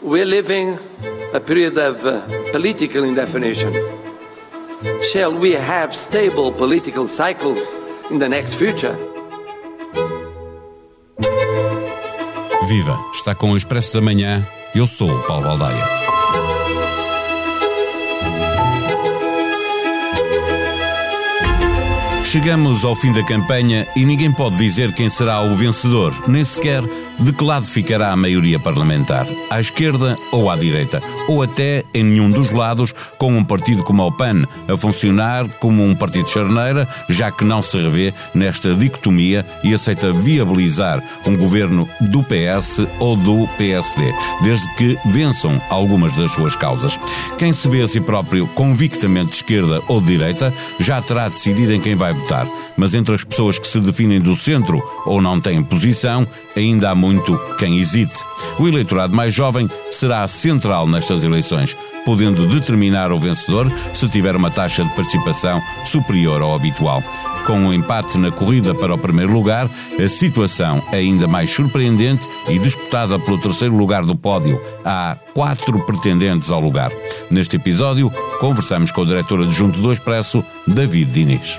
We're living a period of uh, political indefinition. Shall we have stable political cycles in the next future? Viva! Está com o Expresso da Manhã. Eu sou o Paulo Baldaia. Chegamos ao fim da campanha e ninguém pode dizer quem será o vencedor, nem sequer de que lado ficará a maioria parlamentar? À esquerda ou à direita? Ou até em nenhum dos lados, com um partido como o PAN a funcionar como um partido charneira, já que não se revê nesta dicotomia e aceita viabilizar um governo do PS ou do PSD, desde que vençam algumas das suas causas. Quem se vê a si próprio convictamente de esquerda ou de direita já terá decidido em quem vai votar, mas entre as pessoas que se definem do centro ou não têm posição, ainda há muito quem hesite. O eleitorado mais jovem será central nestas eleições, podendo determinar o vencedor se tiver uma taxa de participação superior ao habitual. Com um empate na corrida para o primeiro lugar, a situação é ainda mais surpreendente e disputada pelo terceiro lugar do pódio. Há quatro pretendentes ao lugar. Neste episódio, conversamos com o diretor adjunto do Expresso, David Diniz.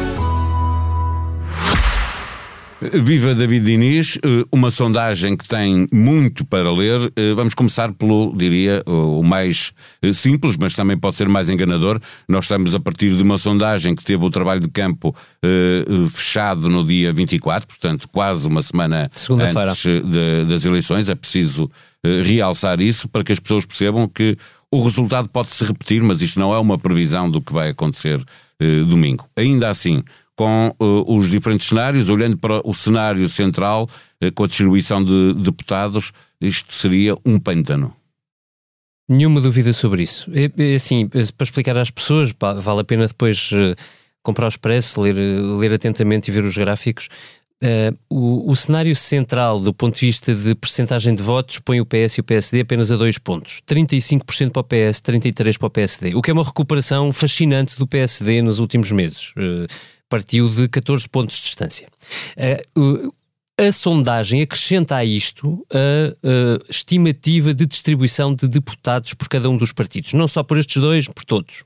Viva David Diniz, eh, uma sondagem que tem muito para ler. Eh, vamos começar pelo, diria, o mais eh, simples, mas também pode ser mais enganador. Nós estamos a partir de uma sondagem que teve o trabalho de campo fechado no dia 24, portanto, quase uma semana antes de, das eleições. É preciso realçar isso para que as pessoas percebam que o resultado pode se repetir, mas isto não é uma previsão do que vai acontecer domingo. Ainda assim, com uh, os diferentes cenários, olhando para o cenário central, uh, com a distribuição de deputados, isto seria um pântano. Nenhuma dúvida sobre isso. É, é assim, para explicar às pessoas, pá, vale a pena depois uh, comprar o expresso, ler, ler atentamente e ver os gráficos. Uh, o, o, cenário central do ponto de vista de percentagem de votos põe o PS e o PSD apenas a dois pontos. 35% para o PS, 33% para o PSD. O que é uma recuperação fascinante do PSD nos últimos meses. Uh, partiu de 14 pontos de distância. Uh, a sondagem acrescenta a isto a, estimativa de distribuição de deputados por cada um dos partidos, não só por estes dois, por todos.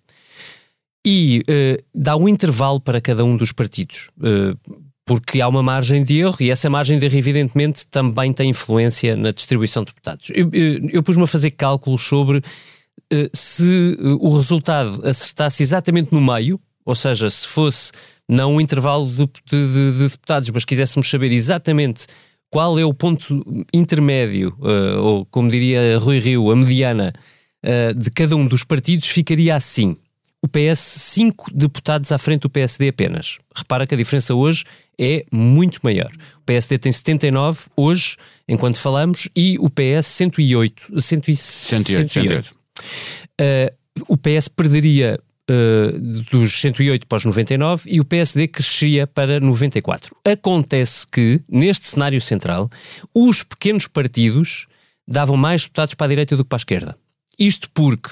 E uh, dá um intervalo para cada um dos partidos, uh, porque há uma margem de erro e essa margem de erro, evidentemente, também tem influência na distribuição de deputados. Eu, eu, eu pus-me a fazer cálculos sobre uh, se o resultado acertasse exatamente no meio, ou seja, se fosse não um intervalo de, de, de, de deputados, mas quiséssemos saber exatamente qual é o ponto intermédio, uh, ou como diria Rui Rio, a mediana uh, de cada um dos partidos, ficaria assim. O PS, 5 deputados à frente do PSD apenas. Repara que a diferença hoje é muito maior. O PSD tem 79 hoje, enquanto falamos, e o PS 108. 108. 108. 108. Uh, o PS perderia uh, dos 108 para os 99 e o PSD crescia para 94. Acontece que, neste cenário central, os pequenos partidos davam mais deputados para a direita do que para a esquerda. Isto porque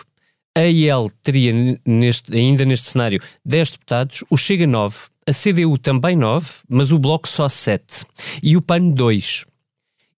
a IEL teria, neste, ainda neste cenário, 10 deputados, o Chega 9, a CDU também 9, mas o Bloco só 7 e o PAN 2.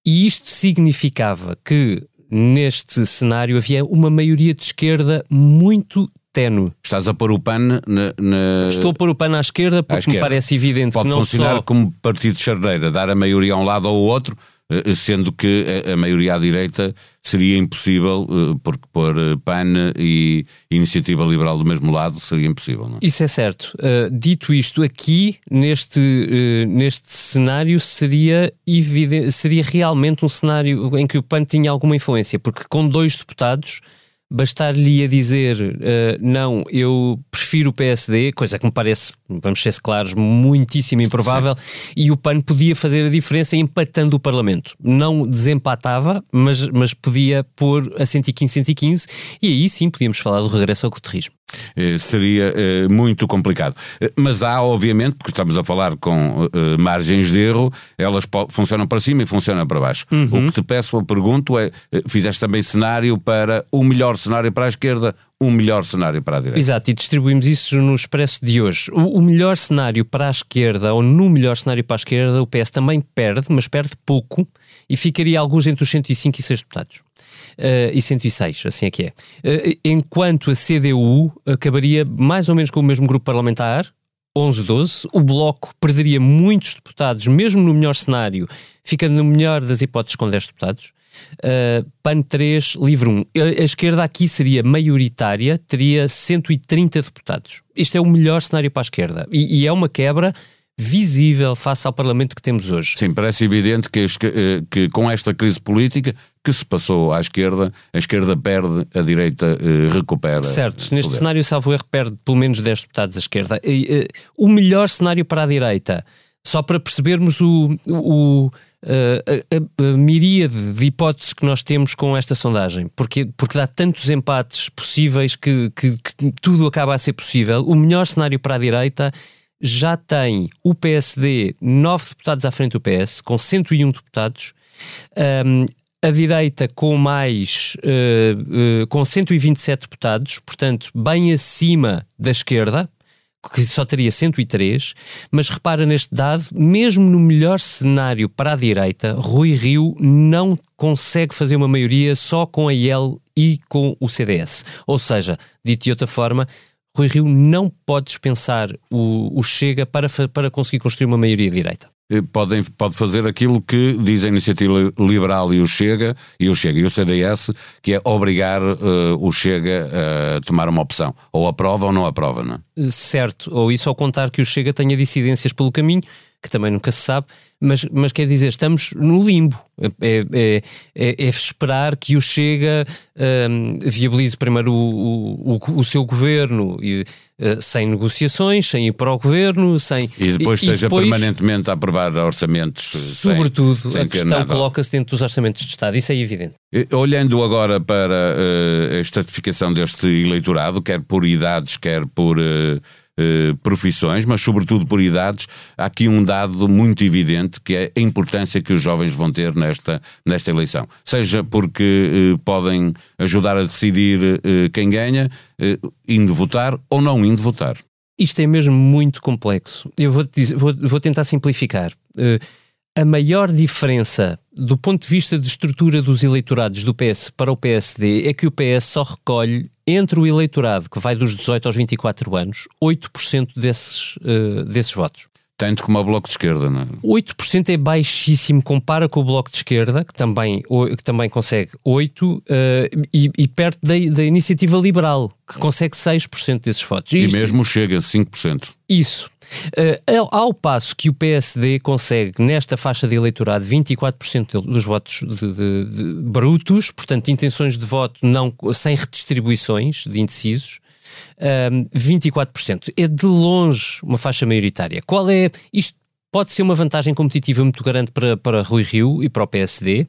E isto significava que neste cenário havia uma maioria de esquerda muito ténue. Estás a pôr o PAN na, na... Estou a pôr o PAN à esquerda porque à esquerda. me parece evidente Pode que não funcionar só... como partido de charneira, dar a maioria a um lado ou ao outro, eh, sendo que a maioria à direita seria impossível, eh, porque pôr eh, PAN e Iniciativa Liberal do mesmo lado seria impossível. Não? É? Isso é certo. Dito isto, aqui, neste, neste cenário, seria, evidente, seria realmente um cenário em que o PAN tinha alguma influência, porque com dois deputados bastar-lhe a dizer uh, não, eu prefiro o PSD, coisa que me parece, vamos ser claros, muitíssimo improvável, Sim. e o PAN podia fazer a diferença empatando o Parlamento. Não desempatava, mas, mas podia pôr a 115, 115, e aí sim podíamos falar do regresso ao coterrismo. Eh, seria eh, muito complicado. Eh, mas há, obviamente, porque estamos a falar com margens de erro, elas funcionam para cima e funcionam para baixo. Uhum. O que te peço, a pergunto é: fizeste também cenário para o melhor cenário para a esquerda, o melhor cenário para a direita. Exato, e distribuímos isso no expresso de hoje. O, o, melhor cenário para a esquerda, ou no melhor cenário para a esquerda, o PS também perde, mas perde pouco, e ficaria alguns entre os 105 e 6 deputados uh, e 106, assim é que é. Uh, enquanto a CDU acabaria mais ou menos com o mesmo grupo parlamentar, 11, 12, o Bloco perderia muitos deputados, mesmo no melhor cenário, ficando no melhor das hipóteses com 10 deputados. Uh, PAN 3, livre 1. A, esquerda aqui seria maioritária, teria 130 deputados. Isto é o melhor cenário para a esquerda. E, e é uma quebra visível face ao Parlamento que temos hoje. Sim, parece evidente que, que, com esta crise política que se passou à esquerda, a esquerda perde, a direita eh, recupera. Certo, neste poder. cenário, salvo erro, perde pelo menos 10 deputados à esquerda. E, uh, o melhor cenário para a direita, só para percebermos o, o a, a, a, miríade de hipóteses que nós temos com esta sondagem, porque, porque dá tantos empates possíveis que, que, que tudo acaba a ser possível. O melhor cenário para a direita já tem o PSD nove deputados à frente do PS, com 101 deputados. Um, a direita com mais uh, uh, com 127 deputados, portanto, bem acima da esquerda, que só teria 103, mas repara neste dado, mesmo no melhor cenário para a direita, Rui Rio não consegue fazer uma maioria só com a IEL e com o CDS. Ou seja, dito de outra forma, Rui Rio não pode dispensar o, o Chega para, para conseguir construir uma maioria direita. Podem, pode fazer aquilo que diz a Iniciativa Liberal e o Chega, e o Chega e o CDS, que é obrigar uh, o Chega a tomar uma opção. Ou aprova ou não aprova, não é? Certo, ou isso ao contar que o Chega tenha dissidências pelo caminho, que também nunca se sabe, mas, mas quer dizer, estamos no limbo. É, é, é, é esperar que o Chega um, viabilize primeiro o, o, o seu governo e, uh, sem negociações, sem ir para o governo, sem. E depois e, esteja e depois, permanentemente a aprovar orçamentos. Sobretudo, sem, sem a questão coloca-se dentro dos orçamentos de Estado, isso é evidente. Olhando agora para uh, a estratificação deste eleitorado, quer por idades, quer por. Uh, profissões, mas sobretudo por idades, há aqui um dado muito evidente que é a importância que os jovens vão ter nesta, nesta eleição. Seja porque eh, podem ajudar a decidir eh, quem ganha, indo votar ou não indo votar. Isto é mesmo muito complexo. Eu vou, dizer, vou, vou tentar simplificar. a maior diferença do ponto de vista de estrutura dos eleitorados do PS para o PSD é que o PS só recolhe entre o eleitorado que vai dos 18 aos 24 anos, 8% desses, uh, desses votos. Tanto como o Bloco de Esquerda, não é? 8% é baixíssimo, compara com o Bloco de Esquerda, que também, que também consegue 8%, uh, e, e, perto da, da Iniciativa Liberal, que consegue 6% desses votos. E, e mesmo chega a 5%. Isso. Uh, ao passo que o PSD consegue, nesta faixa de eleitorado, 24% dos votos de, de, de brutos, portanto, intenções de voto não, sem redistribuições de indecisos, um, 24%. É de longe uma faixa maioritária. Qual é. Isto pode ser uma vantagem competitiva muito grande para, para Rui Rio e para o PSD.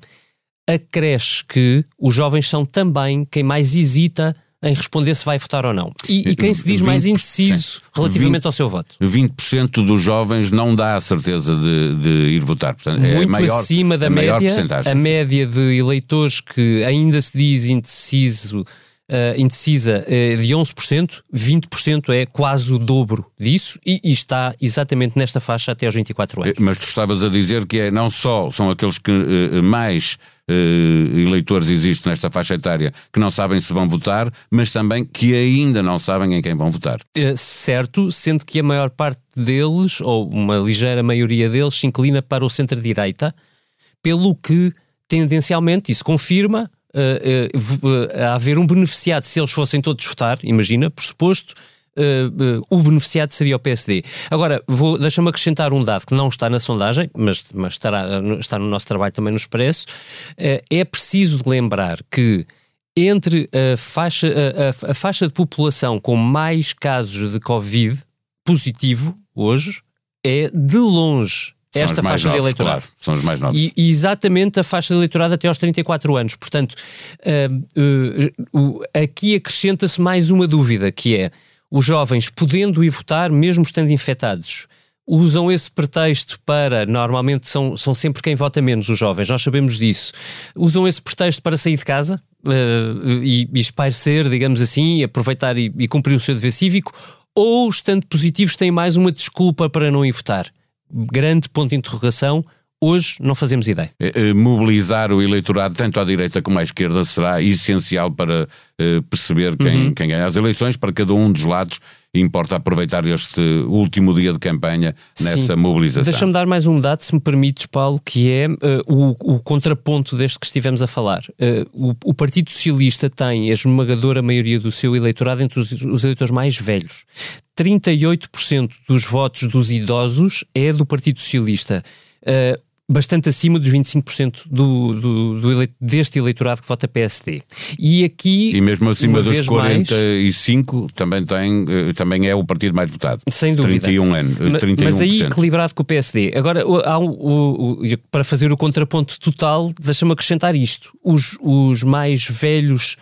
Acresce que os jovens são também quem mais hesita em responder se vai votar ou não. E, e quem se diz 20%, mais indeciso relativamente 20, ao seu voto. 20% dos jovens não dá a certeza de, de ir votar. Portanto, é Muito maior, acima da média. A média de eleitores que ainda se diz indeciso uh, indecisa uh, de 11%, 20% é quase o dobro disso e, e, está exatamente nesta faixa até aos 24 anos. Mas tu estavas a dizer que é não só são aqueles que uh, mais eleitores existem nesta faixa etária que não sabem se vão votar, mas também que ainda não sabem em quem vão votar. certo, sendo que a maior parte deles, ou uma ligeira maioria deles, se inclina para o centro-direita, pelo que tendencialmente isso confirma uh, uh, haver um beneficiado se eles fossem todos votar, imagina, por suposto. Uh, uh, o beneficiado seria o PSD. Agora, deixa-me acrescentar um dado que não está na sondagem, mas, mas estará, está no nosso trabalho também no Expresso. Uh, é preciso lembrar que entre a faixa, a, a, a, faixa de população com mais casos de Covid positivo hoje é de longe esta faixa novos, de eleitorado. Claro, são os mais novos. E, e, exatamente a faixa de eleitorado até aos 34 anos. Portanto, uh, uh, uh, aqui acrescenta-se mais uma dúvida, que é os jovens podendo ir votar, mesmo estando infectados, usam esse pretexto para, normalmente são, são sempre quem vota menos os jovens, nós sabemos disso, usam esse pretexto para sair de casa uh, e, e espairecer, digamos assim, aproveitar e, e cumprir o seu dever cívico, ou, estando positivos, têm mais uma desculpa para não ir votar? Grande ponto de interrogação. Hoje não fazemos ideia. Eh, eh, mobilizar o eleitorado, tanto à direita como à esquerda, será essencial para perceber quem, uhum. quem ganha as eleições, para cada um dos lados importa aproveitar este último dia de campanha nessa Sim. mobilização. Deixa-me dar mais um dado, se me permites, Paulo, que é uh, o, o, contraponto deste que estivemos a falar. Uh, o, o, Partido Socialista tem a esmagadora maioria do seu eleitorado entre os, os eleitores mais velhos. 38% dos votos dos idosos é do Partido Socialista. Uh, bastante acima dos 25% do, do, do ele, deste eleitorado que vota PSD. E aqui. E mesmo acima dos 45 mais, também, tem, eh, também é o partido mais votado. Sem dúvida. 31 anos. 31%. Mas aí equilibrado com o PSD. Agora, há o, o, para fazer o contraponto total, deixa-me acrescentar isto. Os, os mais velhos,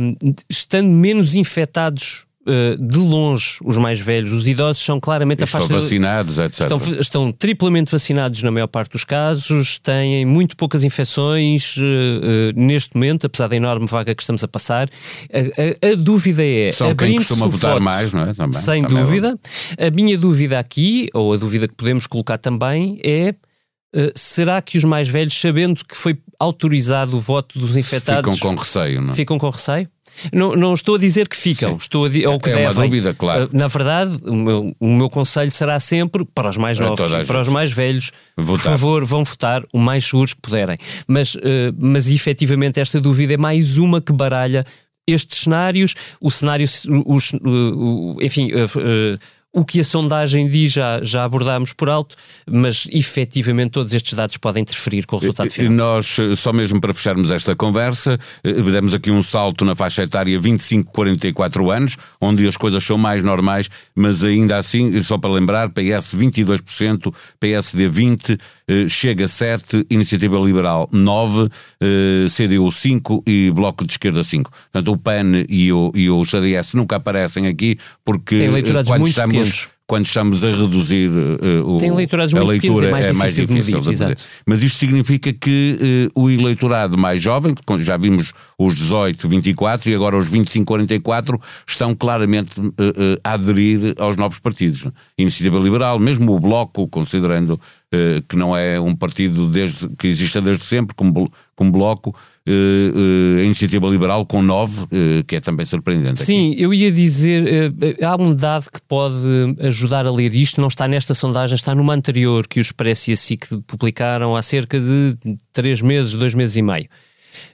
um, estando menos infectados eh, de longe os mais velhos, os idosos são claramente estão a faixa. vacinados, etc. Estão, estão, triplamente vacinados na maior parte dos casos, têm muito poucas infecções uh, neste momento, apesar da enorme vaga que estamos a passar. A, a, a dúvida é. São quem costuma votar voto, mais, não é? Também, sem também é dúvida. É a minha dúvida aqui, ou a dúvida que podemos colocar também, é. Uh, será que os mais velhos, sabendo que foi autorizado o voto dos infectados. Ficam com receio, não? Ficam com receio? Não, não estou a dizer que ficam, Sim. estou a dizer é que é devem. uma dúvida, claro. Na verdade, o meu, o meu conselho será sempre para os mais novos e para os mais velhos, votar. por favor, vão votar o mais seguros que puderem. Mas, uh, mas efetivamente esta dúvida é mais uma que baralha estes cenários, o cenário, os, enfim, uh, o que a sondagem diz já, já abordámos por alto, mas efetivamente todos estes dados podem interferir com o resultado final. E nós, só mesmo para fecharmos esta conversa, eh, demos aqui um salto na faixa etária 25-44 anos, onde as coisas são mais normais, mas ainda assim, só para lembrar, PS 22%, PSD 20%, Chega 7%, Iniciativa Liberal 9%, CDU 5% e Bloco de Esquerda 5%. Portanto, o PAN e o, e o CDS nunca aparecem aqui porque quando estamos quando estamos a reduzir uh, o, Tem eleitorados a leitura, é mais, é mais difícil. Medir, Mas isto significa que uh, o eleitorado mais jovem, já vimos os 18, 24 e agora os 25, 44, estão claramente uh, a aderir aos novos partidos. Iniciativa Liberal, mesmo o Bloco, considerando que não é um partido desde, que existe desde sempre, como, como Bloco, uh, a iniciativa liberal com 9, uh, que é também surpreendente. Sim, aqui. eu ia dizer, há um dado que pode ajudar a ler isto, não está nesta sondagem, está numa anterior que o Expresso e a SIC publicaram há cerca de 3 meses, 2 meses e meio.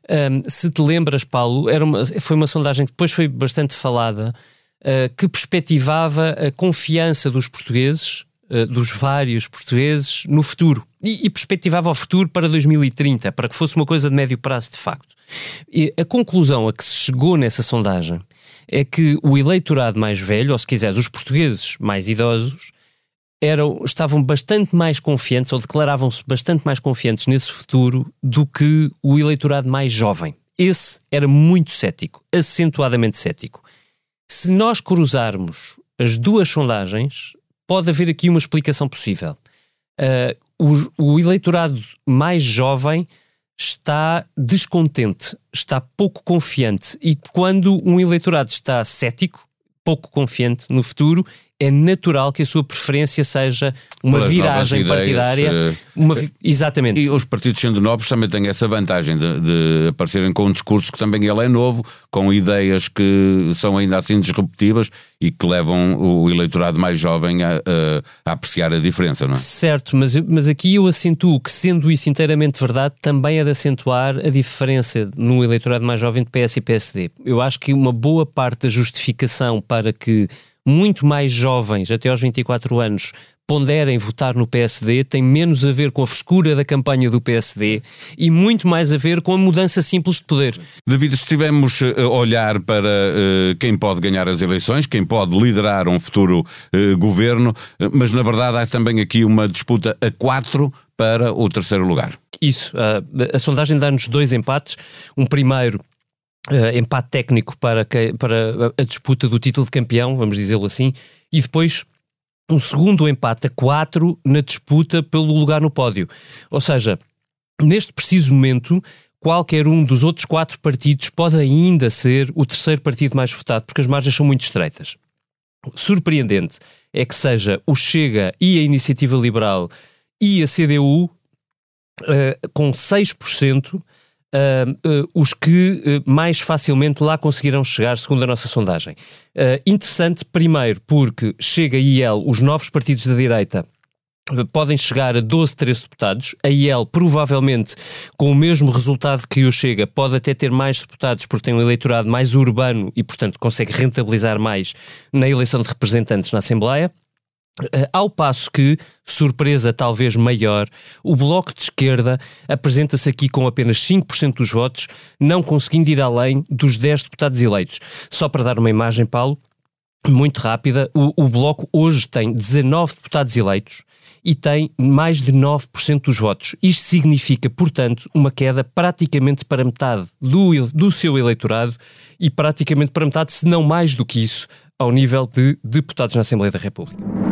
Um, se te lembras, Paulo, era uma, foi uma sondagem que depois foi bastante falada, uh, que perspectivava a confiança dos portugueses eh, dos vários portugueses no futuro e, e, perspectivava o futuro para 2030, para que fosse uma coisa de médio prazo de facto. E a conclusão a que se chegou nessa sondagem é que o eleitorado mais velho, ou se quiseres, os portugueses mais idosos, eram, estavam bastante mais confiantes ou declaravam-se bastante mais confiantes nesse futuro do que o eleitorado mais jovem. Esse era muito cético, acentuadamente cético. Se nós cruzarmos as duas sondagens, pode haver aqui uma explicação possível. Uh, o, o eleitorado mais jovem está descontente, está pouco confiante. E quando um eleitorado está cético, pouco confiante no futuro, é natural que a sua preferência seja uma Pelas viragem partidária. Ideias, uma, exatamente. E os partidos sendo novos também têm essa vantagem de, de, aparecerem com um discurso que também ele é novo, com ideias que são ainda assim disruptivas e que levam o eleitorado mais jovem a, a, a apreciar a diferença, não é? Certo, mas, mas aqui eu acentuo que, sendo isso inteiramente verdade, também é de acentuar a diferença no eleitorado mais jovem de PS e PSD. Eu acho que uma boa parte da justificação para que muito mais jovens, até aos 24 anos, ponderem votar no PSD tem menos a ver com a frescura da campanha do PSD e muito mais a ver com a mudança simples de poder. David, estivemos a olhar para uh, quem pode ganhar as eleições, quem pode liderar um futuro uh, governo, mas na verdade há também aqui uma disputa a quatro para o terceiro lugar. Isso. A sondagem dá-nos dois empates. Um primeiro Uh, empate técnico para, que, para a disputa do título de campeão, vamos dizê-lo assim, e depois um segundo empate a 4 na disputa pelo lugar no pódio. Ou seja, neste preciso momento, qualquer um dos outros quatro partidos pode ainda ser o terceiro partido mais votado, porque as margens são muito estreitas. Surpreendente é que seja o Chega e a Iniciativa Liberal e a CDU uh, com 6% Uh, uh, os que uh, mais facilmente lá conseguirão chegar, segundo a nossa sondagem. interessante, primeiro, porque chega a IEL, os novos partidos da direita podem chegar a 12, 13 deputados. A IEL, provavelmente, com o mesmo resultado que o Chega, pode até ter mais deputados porque tem um eleitorado mais urbano e, portanto, consegue rentabilizar mais na eleição de representantes na Assembleia. Eh, ao passo que, surpresa talvez maior, o Bloco de Esquerda apresenta-se aqui com apenas 5% dos votos, não conseguindo ir além dos 10 deputados eleitos. Só para dar uma imagem, Paulo, muito rápida, o, o Bloco hoje tem 19 deputados eleitos e tem mais de 9% dos votos. Isto significa, portanto, uma queda praticamente para metade do, do seu eleitorado e praticamente para metade, se não mais do que isso, ao nível de deputados na Assembleia da República.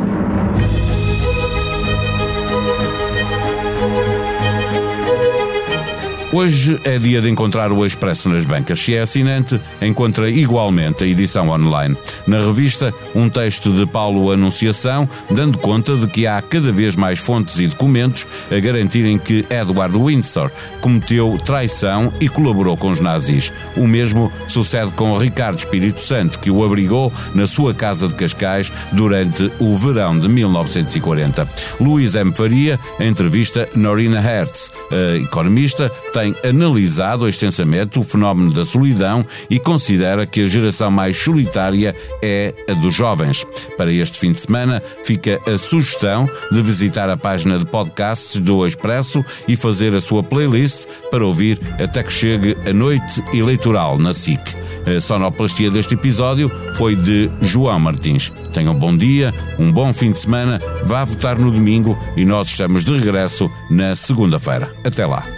Hoje é dia de encontrar o Expresso nas bancas. Se é assinante, encontra igualmente a edição online. Na revista, um texto de Paulo Anunciação, dando conta de que há cada vez mais fontes e documentos a garantirem que Edward Windsor cometeu traição e colaborou com os nazis. O mesmo sucede com Ricardo Espírito Santo, que o abrigou na sua casa de Cascais durante o verão de 1940. Luís M. Faria, entrevista Norina Hertz, economista, tem analisado extensamente o fenómeno da solidão e considera que a geração mais solitária é a dos jovens. Para este fim de semana, fica a sugestão de visitar a página de podcasts do Expresso e fazer a sua playlist para ouvir até que chegue a noite eleitoral na SIC. A sonoplastia deste episódio foi de João Martins. Tenham um bom dia, um bom fim de semana, vá votar no domingo e nós estamos de regresso na segunda-feira. Até lá.